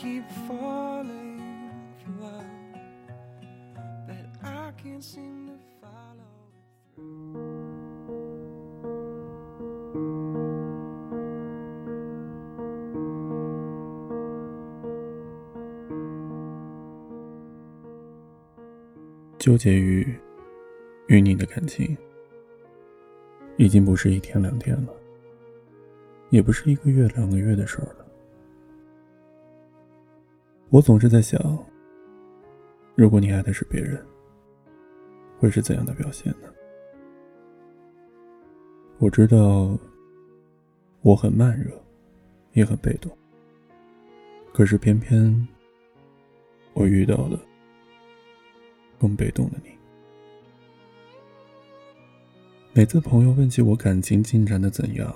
keep falling for love that I can't seem to follow it through. 纠结于与你的感情，已经不是一天两天了，也不是一个月两个月的事儿了。我总是在想，如果你爱的是别人，会是怎样的表现呢？我知道我很慢热，也很被动，可是偏偏我遇到了。更被动的你。每次朋友问起我感情进展的怎样，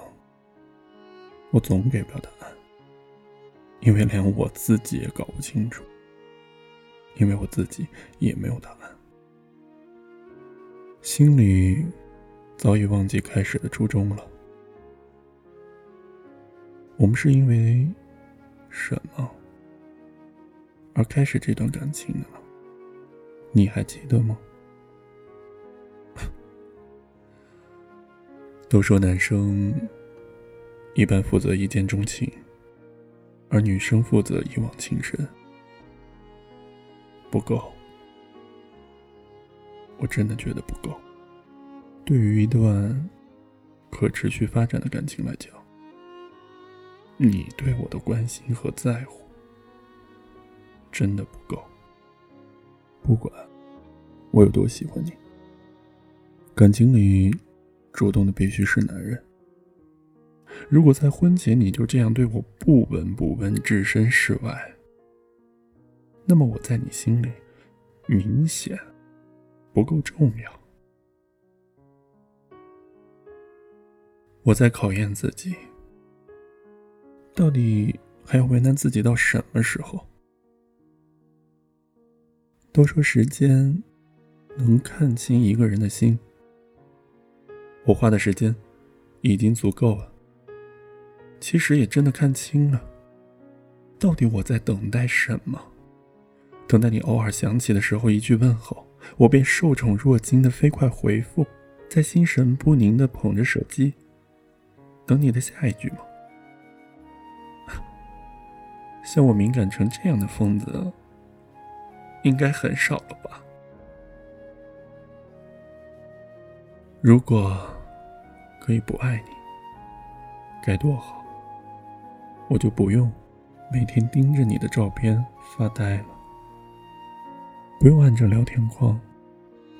我总给不了答案，因为连我自己也搞不清楚，因为我自己也没有答案，心里早已忘记开始的初衷了。我们是因为什么而开始这段感情的呢？你还记得吗？都说男生一般负责一见钟情，而女生负责一往情深。不够，我真的觉得不够。对于一段可持续发展的感情来讲，你对我的关心和在乎真的不够。不管我有多喜欢你，感情里主动的必须是男人。如果在婚前你就这样对我不闻不问、置身事外，那么我在你心里明显不够重要。我在考验自己，到底还要为难自己到什么时候？都说时间能看清一个人的心，我花的时间已经足够了。其实也真的看清了，到底我在等待什么？等待你偶尔想起的时候一句问候，我便受宠若惊的飞快回复，在心神不宁的捧着手机，等你的下一句吗？像我敏感成这样的疯子。应该很少了吧？如果可以不爱你，该多好！我就不用每天盯着你的照片发呆了，不用按着聊天框，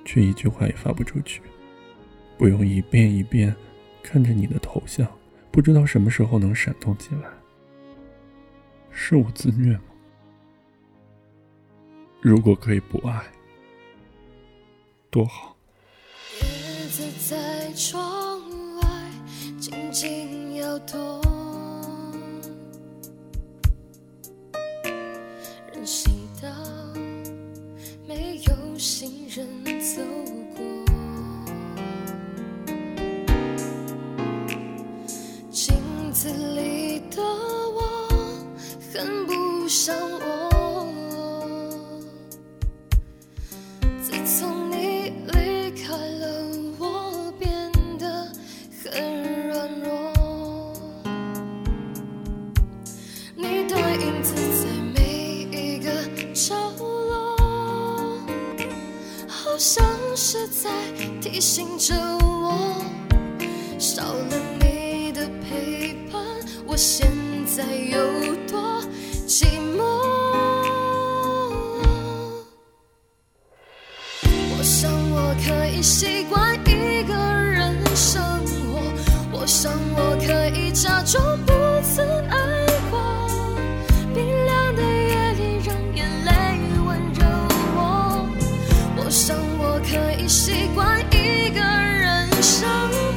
却一句话也发不出去，不用一遍一遍看着你的头像，不知道什么时候能闪动起来。是我自虐吗？如果可以不爱，多好。叶子在窗外静静摇动，走过，镜子里的我很不像我。总是在提醒着我少了你的陪伴我现在有多寂寞。我想我可以习惯一个人生活我想我可以假装不曾爱。习惯一个人生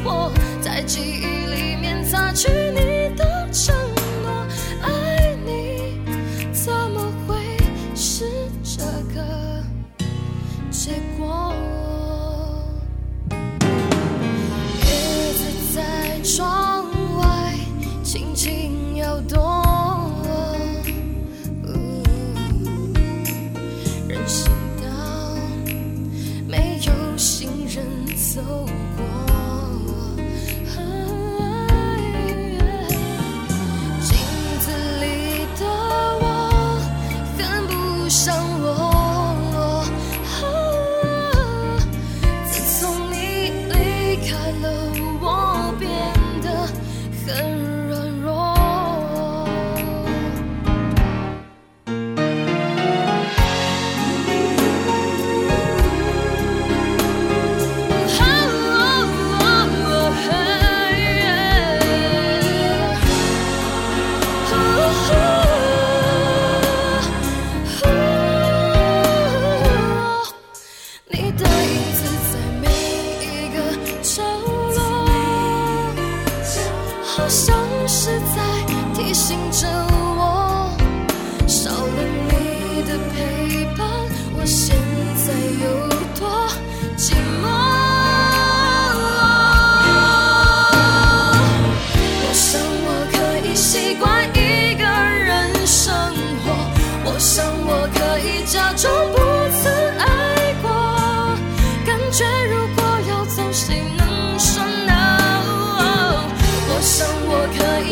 活在记忆里面擦去走过。像是在提醒着我，少了你的陪伴，我。